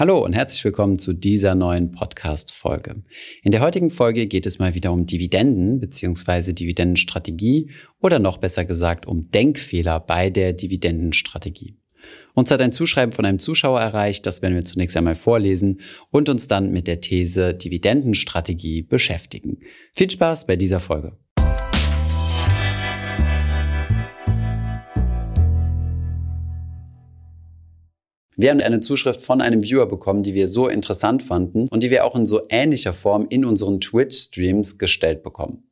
Hallo und herzlich willkommen zu dieser neuen Podcast-Folge. In der heutigen Folge geht es mal wieder um Dividenden bzw. Dividendenstrategie oder noch besser gesagt um Denkfehler bei der Dividendenstrategie. Uns hat ein Zuschreiben von einem Zuschauer erreicht, das werden wir zunächst einmal vorlesen und uns dann mit der These Dividendenstrategie beschäftigen. Viel Spaß bei dieser Folge. Wir haben eine Zuschrift von einem Viewer bekommen, die wir so interessant fanden und die wir auch in so ähnlicher Form in unseren Twitch-Streams gestellt bekommen.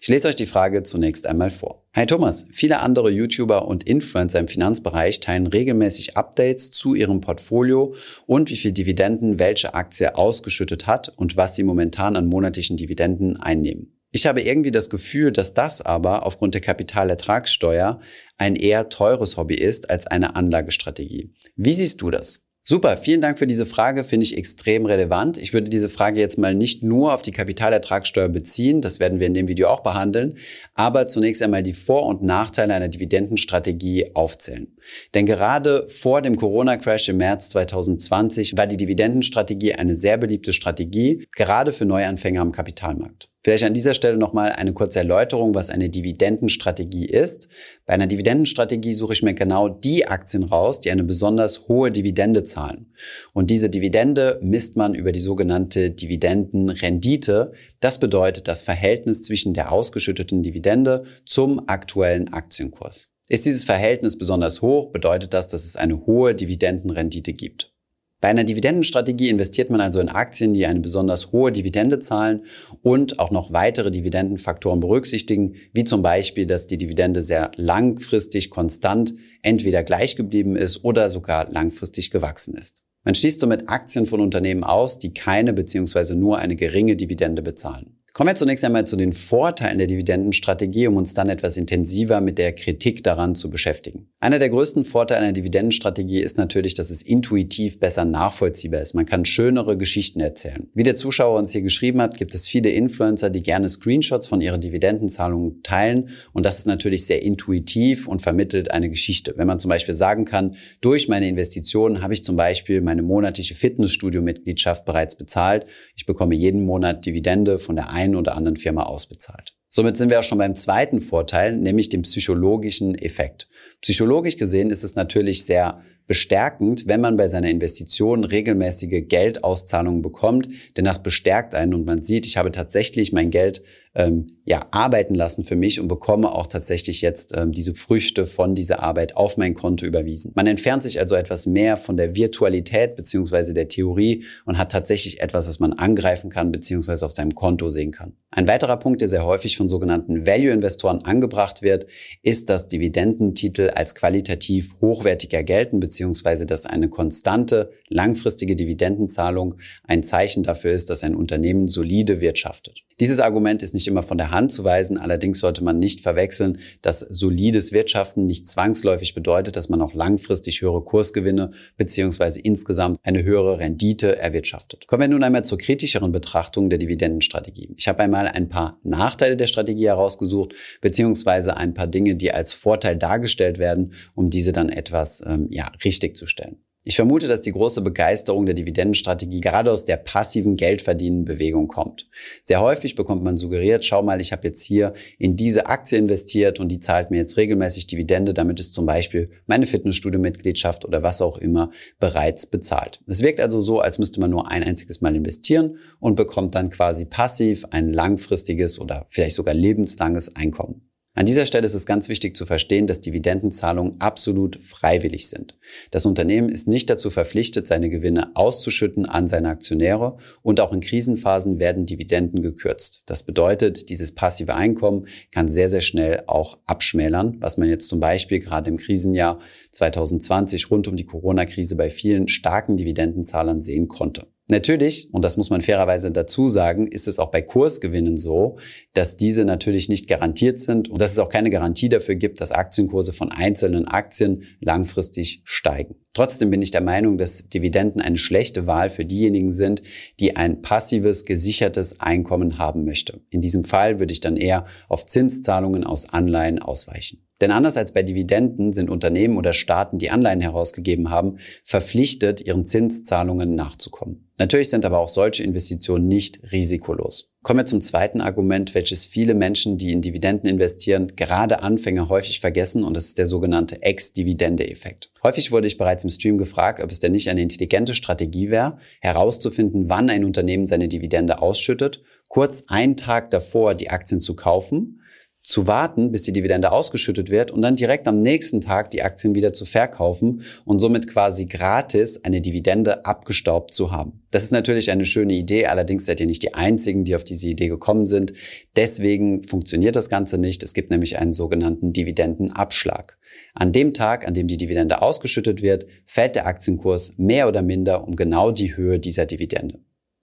Ich lese euch die Frage zunächst einmal vor. Hi Thomas, viele andere YouTuber und Influencer im Finanzbereich teilen regelmäßig Updates zu ihrem Portfolio und wie viel Dividenden welche Aktie ausgeschüttet hat und was sie momentan an monatlichen Dividenden einnehmen. Ich habe irgendwie das Gefühl, dass das aber aufgrund der Kapitalertragssteuer ein eher teures Hobby ist als eine Anlagestrategie. Wie siehst du das? Super, vielen Dank für diese Frage, finde ich extrem relevant. Ich würde diese Frage jetzt mal nicht nur auf die Kapitalertragssteuer beziehen, das werden wir in dem Video auch behandeln, aber zunächst einmal die Vor- und Nachteile einer Dividendenstrategie aufzählen. Denn gerade vor dem Corona-Crash im März 2020 war die Dividendenstrategie eine sehr beliebte Strategie, gerade für Neuanfänger am Kapitalmarkt. Vielleicht an dieser Stelle nochmal eine kurze Erläuterung, was eine Dividendenstrategie ist. Bei einer Dividendenstrategie suche ich mir genau die Aktien raus, die eine besonders hohe Dividende zahlen. Und diese Dividende misst man über die sogenannte Dividendenrendite. Das bedeutet das Verhältnis zwischen der ausgeschütteten Dividende zum aktuellen Aktienkurs. Ist dieses Verhältnis besonders hoch, bedeutet das, dass es eine hohe Dividendenrendite gibt. Bei einer Dividendenstrategie investiert man also in Aktien, die eine besonders hohe Dividende zahlen und auch noch weitere Dividendenfaktoren berücksichtigen, wie zum Beispiel, dass die Dividende sehr langfristig konstant entweder gleich geblieben ist oder sogar langfristig gewachsen ist. Man schließt somit Aktien von Unternehmen aus, die keine bzw. nur eine geringe Dividende bezahlen. Kommen wir zunächst einmal zu den Vorteilen der Dividendenstrategie, um uns dann etwas intensiver mit der Kritik daran zu beschäftigen. Einer der größten Vorteile einer Dividendenstrategie ist natürlich, dass es intuitiv besser nachvollziehbar ist. Man kann schönere Geschichten erzählen. Wie der Zuschauer uns hier geschrieben hat, gibt es viele Influencer, die gerne Screenshots von ihren Dividendenzahlungen teilen. Und das ist natürlich sehr intuitiv und vermittelt eine Geschichte. Wenn man zum Beispiel sagen kann, durch meine Investitionen habe ich zum Beispiel meine monatliche Fitnessstudio-Mitgliedschaft bereits bezahlt. Ich bekomme jeden Monat Dividende von der einen oder anderen Firma ausbezahlt. Somit sind wir auch schon beim zweiten Vorteil, nämlich dem psychologischen Effekt. Psychologisch gesehen ist es natürlich sehr bestärkend, wenn man bei seiner Investition regelmäßige Geldauszahlungen bekommt, denn das bestärkt einen und man sieht, ich habe tatsächlich mein Geld ähm, ja arbeiten lassen für mich und bekomme auch tatsächlich jetzt ähm, diese Früchte von dieser Arbeit auf mein Konto überwiesen. Man entfernt sich also etwas mehr von der Virtualität beziehungsweise der Theorie und hat tatsächlich etwas, was man angreifen kann beziehungsweise auf seinem Konto sehen kann. Ein weiterer Punkt, der sehr häufig von sogenannten Value-Investoren angebracht wird, ist, dass Dividendentitel als qualitativ hochwertiger gelten beziehungsweise dass eine konstante, langfristige Dividendenzahlung ein Zeichen dafür ist, dass ein Unternehmen solide wirtschaftet. Dieses Argument ist nicht immer von der Hand zu weisen, allerdings sollte man nicht verwechseln, dass solides Wirtschaften nicht zwangsläufig bedeutet, dass man auch langfristig höhere Kursgewinne beziehungsweise insgesamt eine höhere Rendite erwirtschaftet. Kommen wir nun einmal zur kritischeren Betrachtung der Dividendenstrategie. Ich habe einmal ein paar Nachteile der Strategie herausgesucht, beziehungsweise ein paar Dinge, die als Vorteil dargestellt werden, um diese dann etwas ähm, ja, richtig zu stellen. Ich vermute, dass die große Begeisterung der Dividendenstrategie gerade aus der passiven Geldverdienen-Bewegung kommt. Sehr häufig bekommt man suggeriert, schau mal, ich habe jetzt hier in diese Aktie investiert und die zahlt mir jetzt regelmäßig Dividende, damit ist zum Beispiel meine Fitnessstudio-Mitgliedschaft oder was auch immer bereits bezahlt. Es wirkt also so, als müsste man nur ein einziges Mal investieren und bekommt dann quasi passiv ein langfristiges oder vielleicht sogar lebenslanges Einkommen. An dieser Stelle ist es ganz wichtig zu verstehen, dass Dividendenzahlungen absolut freiwillig sind. Das Unternehmen ist nicht dazu verpflichtet, seine Gewinne auszuschütten an seine Aktionäre und auch in Krisenphasen werden Dividenden gekürzt. Das bedeutet, dieses passive Einkommen kann sehr, sehr schnell auch abschmälern, was man jetzt zum Beispiel gerade im Krisenjahr 2020 rund um die Corona-Krise bei vielen starken Dividendenzahlern sehen konnte. Natürlich, und das muss man fairerweise dazu sagen, ist es auch bei Kursgewinnen so, dass diese natürlich nicht garantiert sind und dass es auch keine Garantie dafür gibt, dass Aktienkurse von einzelnen Aktien langfristig steigen. Trotzdem bin ich der Meinung, dass Dividenden eine schlechte Wahl für diejenigen sind, die ein passives, gesichertes Einkommen haben möchte. In diesem Fall würde ich dann eher auf Zinszahlungen aus Anleihen ausweichen. Denn anders als bei Dividenden sind Unternehmen oder Staaten, die Anleihen herausgegeben haben, verpflichtet, ihren Zinszahlungen nachzukommen. Natürlich sind aber auch solche Investitionen nicht risikolos. Kommen wir zum zweiten Argument, welches viele Menschen, die in Dividenden investieren, gerade Anfänger häufig vergessen und das ist der sogenannte Ex-Dividende-Effekt. Häufig wurde ich bereits im Stream gefragt, ob es denn nicht eine intelligente Strategie wäre, herauszufinden, wann ein Unternehmen seine Dividende ausschüttet, kurz einen Tag davor die Aktien zu kaufen zu warten, bis die Dividende ausgeschüttet wird und dann direkt am nächsten Tag die Aktien wieder zu verkaufen und somit quasi gratis eine Dividende abgestaubt zu haben. Das ist natürlich eine schöne Idee, allerdings seid ihr nicht die Einzigen, die auf diese Idee gekommen sind. Deswegen funktioniert das Ganze nicht. Es gibt nämlich einen sogenannten Dividendenabschlag. An dem Tag, an dem die Dividende ausgeschüttet wird, fällt der Aktienkurs mehr oder minder um genau die Höhe dieser Dividende.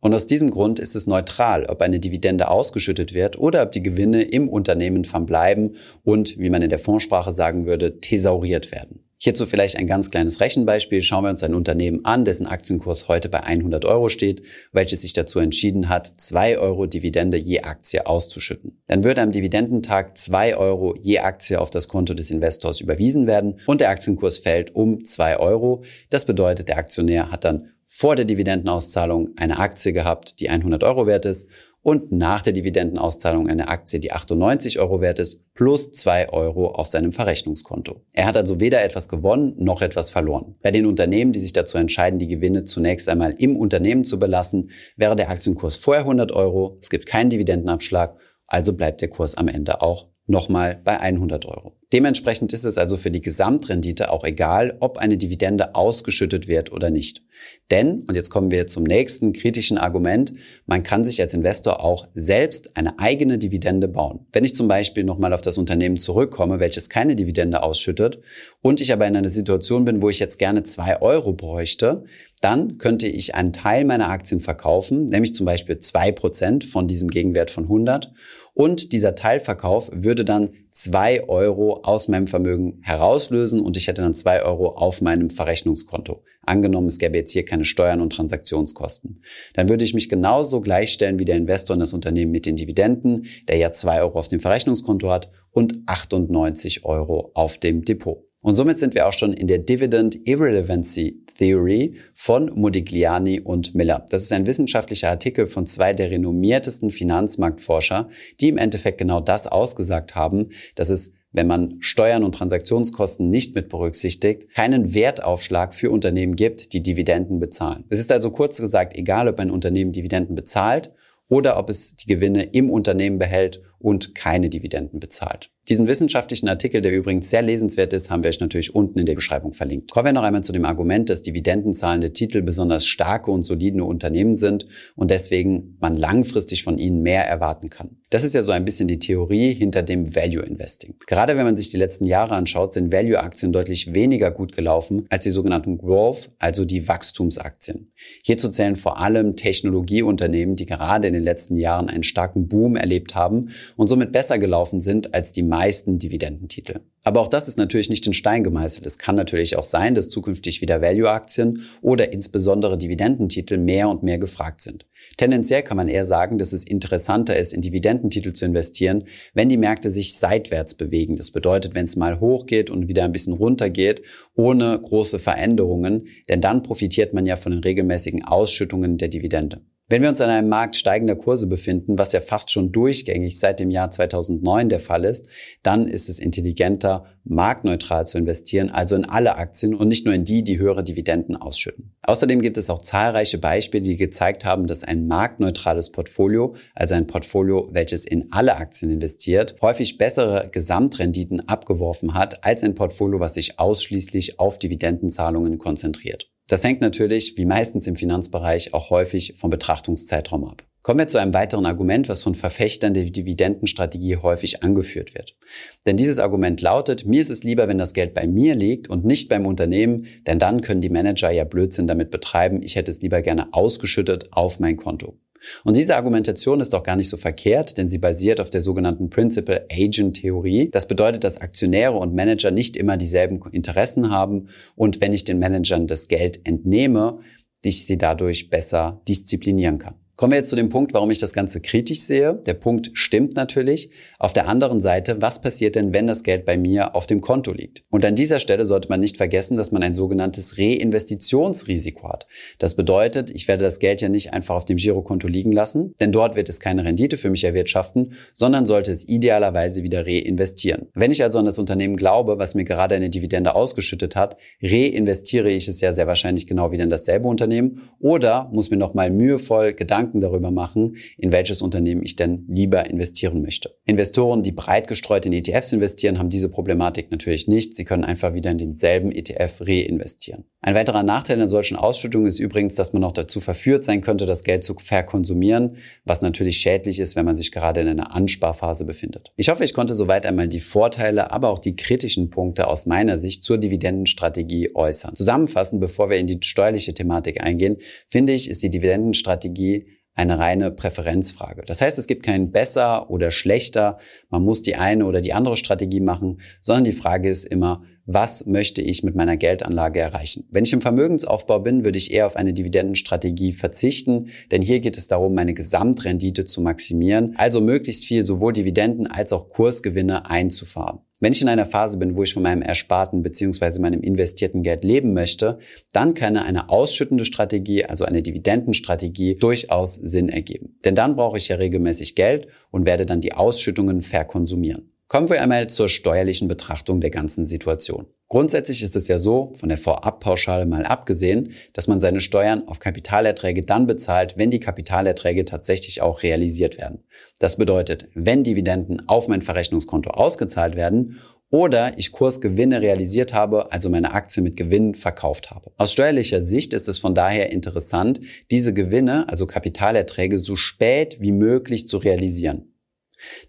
Und aus diesem Grund ist es neutral, ob eine Dividende ausgeschüttet wird oder ob die Gewinne im Unternehmen verbleiben und, wie man in der Fondssprache sagen würde, thesauriert werden. Hierzu vielleicht ein ganz kleines Rechenbeispiel. Schauen wir uns ein Unternehmen an, dessen Aktienkurs heute bei 100 Euro steht, welches sich dazu entschieden hat, 2 Euro Dividende je Aktie auszuschütten. Dann würde am Dividendentag 2 Euro je Aktie auf das Konto des Investors überwiesen werden und der Aktienkurs fällt um 2 Euro. Das bedeutet, der Aktionär hat dann vor der Dividendenauszahlung eine Aktie gehabt, die 100 Euro wert ist und nach der Dividendenauszahlung eine Aktie, die 98 Euro wert ist, plus 2 Euro auf seinem Verrechnungskonto. Er hat also weder etwas gewonnen noch etwas verloren. Bei den Unternehmen, die sich dazu entscheiden, die Gewinne zunächst einmal im Unternehmen zu belassen, wäre der Aktienkurs vorher 100 Euro, es gibt keinen Dividendenabschlag, also bleibt der Kurs am Ende auch nochmal bei 100 Euro. Dementsprechend ist es also für die Gesamtrendite auch egal, ob eine Dividende ausgeschüttet wird oder nicht. Denn, und jetzt kommen wir zum nächsten kritischen Argument, man kann sich als Investor auch selbst eine eigene Dividende bauen. Wenn ich zum Beispiel nochmal auf das Unternehmen zurückkomme, welches keine Dividende ausschüttet und ich aber in einer Situation bin, wo ich jetzt gerne zwei Euro bräuchte, dann könnte ich einen Teil meiner Aktien verkaufen, nämlich zum Beispiel zwei Prozent von diesem Gegenwert von 100 und dieser Teilverkauf würde dann zwei Euro aus meinem Vermögen herauslösen und ich hätte dann zwei Euro auf meinem Verrechnungskonto. Angenommen, es gäbe jetzt hier keine Steuern und Transaktionskosten. Dann würde ich mich genauso gleichstellen wie der Investor in das Unternehmen mit den Dividenden, der ja zwei Euro auf dem Verrechnungskonto hat und 98 Euro auf dem Depot. Und somit sind wir auch schon in der Dividend Irrelevancy Theory von Modigliani und Miller. Das ist ein wissenschaftlicher Artikel von zwei der renommiertesten Finanzmarktforscher, die im Endeffekt genau das ausgesagt haben, dass es wenn man Steuern und Transaktionskosten nicht mit berücksichtigt, keinen Wertaufschlag für Unternehmen gibt, die Dividenden bezahlen. Es ist also kurz gesagt egal, ob ein Unternehmen Dividenden bezahlt oder ob es die Gewinne im Unternehmen behält und keine Dividenden bezahlt. Diesen wissenschaftlichen Artikel, der übrigens sehr lesenswert ist, haben wir euch natürlich unten in der Beschreibung verlinkt. Kommen wir noch einmal zu dem Argument, dass dividendenzahlende Titel besonders starke und solide Unternehmen sind und deswegen man langfristig von ihnen mehr erwarten kann. Das ist ja so ein bisschen die Theorie hinter dem Value Investing. Gerade wenn man sich die letzten Jahre anschaut, sind Value-Aktien deutlich weniger gut gelaufen als die sogenannten Growth, also die Wachstumsaktien. Hierzu zählen vor allem Technologieunternehmen, die gerade in den letzten Jahren einen starken Boom erlebt haben und somit besser gelaufen sind als die meisten Dividendentitel. Aber auch das ist natürlich nicht in Stein gemeißelt. Es kann natürlich auch sein, dass zukünftig wieder Value-Aktien oder insbesondere Dividendentitel mehr und mehr gefragt sind. Tendenziell kann man eher sagen, dass es interessanter ist, in Dividendentitel zu investieren, wenn die Märkte sich seitwärts bewegen. Das bedeutet, wenn es mal hochgeht und wieder ein bisschen runter geht, ohne große Veränderungen, denn dann profitiert man ja von den regelmäßigen Ausschüttungen der Dividende. Wenn wir uns an einem Markt steigender Kurse befinden, was ja fast schon durchgängig seit dem Jahr 2009 der Fall ist, dann ist es intelligenter, marktneutral zu investieren, also in alle Aktien und nicht nur in die, die höhere Dividenden ausschütten. Außerdem gibt es auch zahlreiche Beispiele, die gezeigt haben, dass ein marktneutrales Portfolio, also ein Portfolio, welches in alle Aktien investiert, häufig bessere Gesamtrenditen abgeworfen hat als ein Portfolio, was sich ausschließlich auf Dividendenzahlungen konzentriert. Das hängt natürlich, wie meistens im Finanzbereich, auch häufig vom Betrachtungszeitraum ab. Kommen wir zu einem weiteren Argument, was von Verfechtern der Dividendenstrategie häufig angeführt wird. Denn dieses Argument lautet, mir ist es lieber, wenn das Geld bei mir liegt und nicht beim Unternehmen, denn dann können die Manager ja Blödsinn damit betreiben. Ich hätte es lieber gerne ausgeschüttet auf mein Konto. Und diese Argumentation ist auch gar nicht so verkehrt, denn sie basiert auf der sogenannten Principal Agent Theorie. Das bedeutet, dass Aktionäre und Manager nicht immer dieselben Interessen haben und wenn ich den Managern das Geld entnehme, ich sie dadurch besser disziplinieren kann. Kommen wir jetzt zu dem Punkt, warum ich das Ganze kritisch sehe. Der Punkt stimmt natürlich. Auf der anderen Seite, was passiert denn, wenn das Geld bei mir auf dem Konto liegt? Und an dieser Stelle sollte man nicht vergessen, dass man ein sogenanntes Reinvestitionsrisiko hat. Das bedeutet, ich werde das Geld ja nicht einfach auf dem Girokonto liegen lassen, denn dort wird es keine Rendite für mich erwirtschaften, sondern sollte es idealerweise wieder reinvestieren. Wenn ich also an das Unternehmen glaube, was mir gerade eine Dividende ausgeschüttet hat, reinvestiere ich es ja sehr wahrscheinlich genau wieder in dasselbe Unternehmen oder muss mir nochmal mühevoll Gedanken Gedanken darüber machen, in welches Unternehmen ich denn lieber investieren möchte. Investoren, die breit gestreut in ETFs investieren, haben diese Problematik natürlich nicht. Sie können einfach wieder in denselben ETF reinvestieren. Ein weiterer Nachteil einer solchen Ausschüttung ist übrigens, dass man noch dazu verführt sein könnte, das Geld zu verkonsumieren, was natürlich schädlich ist, wenn man sich gerade in einer Ansparphase befindet. Ich hoffe, ich konnte soweit einmal die Vorteile, aber auch die kritischen Punkte aus meiner Sicht zur Dividendenstrategie äußern. Zusammenfassend, bevor wir in die steuerliche Thematik eingehen, finde ich, ist die Dividendenstrategie eine reine Präferenzfrage. Das heißt, es gibt kein besser oder schlechter, man muss die eine oder die andere Strategie machen, sondern die Frage ist immer, was möchte ich mit meiner Geldanlage erreichen? Wenn ich im Vermögensaufbau bin, würde ich eher auf eine Dividendenstrategie verzichten, denn hier geht es darum, meine Gesamtrendite zu maximieren, also möglichst viel sowohl Dividenden als auch Kursgewinne einzufahren. Wenn ich in einer Phase bin, wo ich von meinem ersparten bzw. meinem investierten Geld leben möchte, dann kann eine ausschüttende Strategie, also eine Dividendenstrategie, durchaus Sinn ergeben. Denn dann brauche ich ja regelmäßig Geld und werde dann die Ausschüttungen verkonsumieren. Kommen wir einmal zur steuerlichen Betrachtung der ganzen Situation. Grundsätzlich ist es ja so, von der Vorabpauschale mal abgesehen, dass man seine Steuern auf Kapitalerträge dann bezahlt, wenn die Kapitalerträge tatsächlich auch realisiert werden. Das bedeutet, wenn Dividenden auf mein Verrechnungskonto ausgezahlt werden oder ich Kursgewinne realisiert habe, also meine Aktie mit Gewinn verkauft habe. Aus steuerlicher Sicht ist es von daher interessant, diese Gewinne, also Kapitalerträge, so spät wie möglich zu realisieren.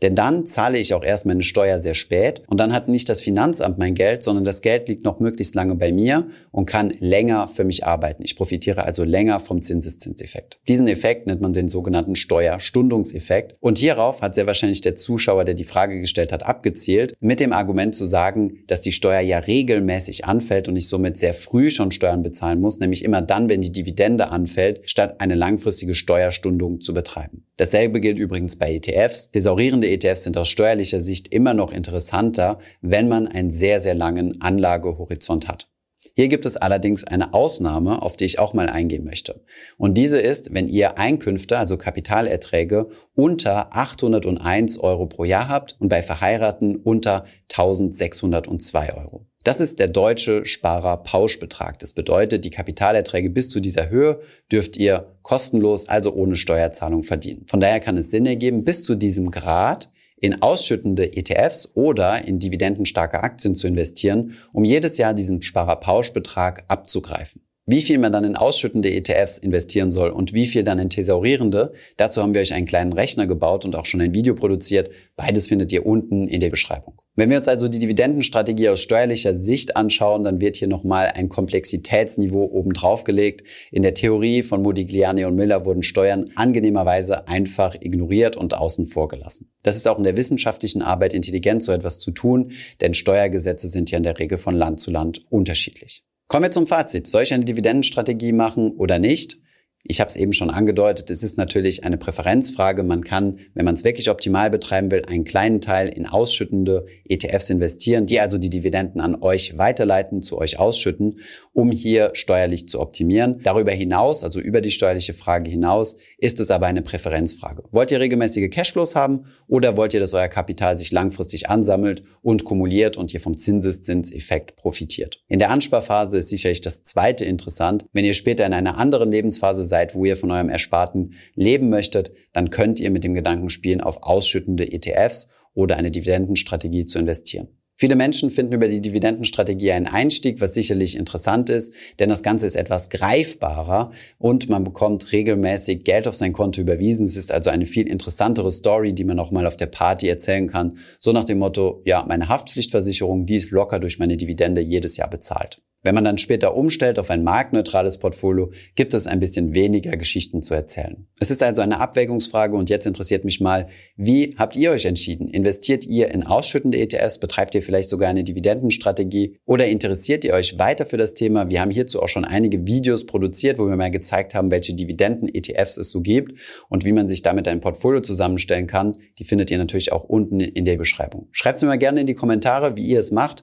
Denn dann zahle ich auch erst meine Steuer sehr spät und dann hat nicht das Finanzamt mein Geld, sondern das Geld liegt noch möglichst lange bei mir und kann länger für mich arbeiten. Ich profitiere also länger vom Zinseszinseffekt. Diesen Effekt nennt man den sogenannten Steuerstundungseffekt und hierauf hat sehr wahrscheinlich der Zuschauer, der die Frage gestellt hat, abgezielt, mit dem Argument zu sagen, dass die Steuer ja regelmäßig anfällt und ich somit sehr früh schon Steuern bezahlen muss, nämlich immer dann, wenn die Dividende anfällt, statt eine langfristige Steuerstundung zu betreiben. Dasselbe gilt übrigens bei ETFs. Thesaurierende ETFs sind aus steuerlicher Sicht immer noch interessanter, wenn man einen sehr, sehr langen Anlagehorizont hat. Hier gibt es allerdings eine Ausnahme, auf die ich auch mal eingehen möchte. Und diese ist, wenn ihr Einkünfte, also Kapitalerträge, unter 801 Euro pro Jahr habt und bei Verheiraten unter 1602 Euro. Das ist der deutsche Sparer-Pauschbetrag. Das bedeutet, die Kapitalerträge bis zu dieser Höhe dürft ihr kostenlos, also ohne Steuerzahlung verdienen. Von daher kann es Sinn ergeben, bis zu diesem Grad in ausschüttende ETFs oder in dividendenstarke Aktien zu investieren, um jedes Jahr diesen Sparer-Pauschbetrag abzugreifen. Wie viel man dann in ausschüttende ETFs investieren soll und wie viel dann in thesaurierende, dazu haben wir euch einen kleinen Rechner gebaut und auch schon ein Video produziert. Beides findet ihr unten in der Beschreibung. Wenn wir uns also die Dividendenstrategie aus steuerlicher Sicht anschauen, dann wird hier nochmal ein Komplexitätsniveau oben drauf gelegt. In der Theorie von Modigliani und Miller wurden Steuern angenehmerweise einfach ignoriert und außen vor gelassen. Das ist auch in der wissenschaftlichen Arbeit intelligent, so etwas zu tun, denn Steuergesetze sind ja in der Regel von Land zu Land unterschiedlich. Kommen wir zum Fazit. Soll ich eine Dividendenstrategie machen oder nicht? Ich habe es eben schon angedeutet, es ist natürlich eine Präferenzfrage. Man kann, wenn man es wirklich optimal betreiben will, einen kleinen Teil in ausschüttende ETFs investieren, die also die Dividenden an euch weiterleiten, zu euch ausschütten, um hier steuerlich zu optimieren. Darüber hinaus, also über die steuerliche Frage hinaus, ist es aber eine Präferenzfrage. Wollt ihr regelmäßige Cashflows haben oder wollt ihr, dass euer Kapital sich langfristig ansammelt und kumuliert und ihr vom Zinseszinseffekt profitiert? In der Ansparphase ist sicherlich das zweite interessant. Wenn ihr später in einer anderen Lebensphase seid, wo ihr von eurem Ersparten leben möchtet, dann könnt ihr mit dem Gedanken spielen, auf ausschüttende ETFs oder eine Dividendenstrategie zu investieren. Viele Menschen finden über die Dividendenstrategie einen Einstieg, was sicherlich interessant ist, denn das Ganze ist etwas greifbarer und man bekommt regelmäßig Geld auf sein Konto überwiesen. Es ist also eine viel interessantere Story, die man auch mal auf der Party erzählen kann. So nach dem Motto, ja, meine Haftpflichtversicherung, die ist locker durch meine Dividende jedes Jahr bezahlt. Wenn man dann später umstellt auf ein marktneutrales Portfolio, gibt es ein bisschen weniger Geschichten zu erzählen. Es ist also eine Abwägungsfrage und jetzt interessiert mich mal, wie habt ihr euch entschieden? Investiert ihr in ausschüttende ETFs? Betreibt ihr vielleicht sogar eine Dividendenstrategie? Oder interessiert ihr euch weiter für das Thema? Wir haben hierzu auch schon einige Videos produziert, wo wir mal gezeigt haben, welche Dividenden-ETFs es so gibt und wie man sich damit ein Portfolio zusammenstellen kann. Die findet ihr natürlich auch unten in der Beschreibung. Schreibt es mir mal gerne in die Kommentare, wie ihr es macht.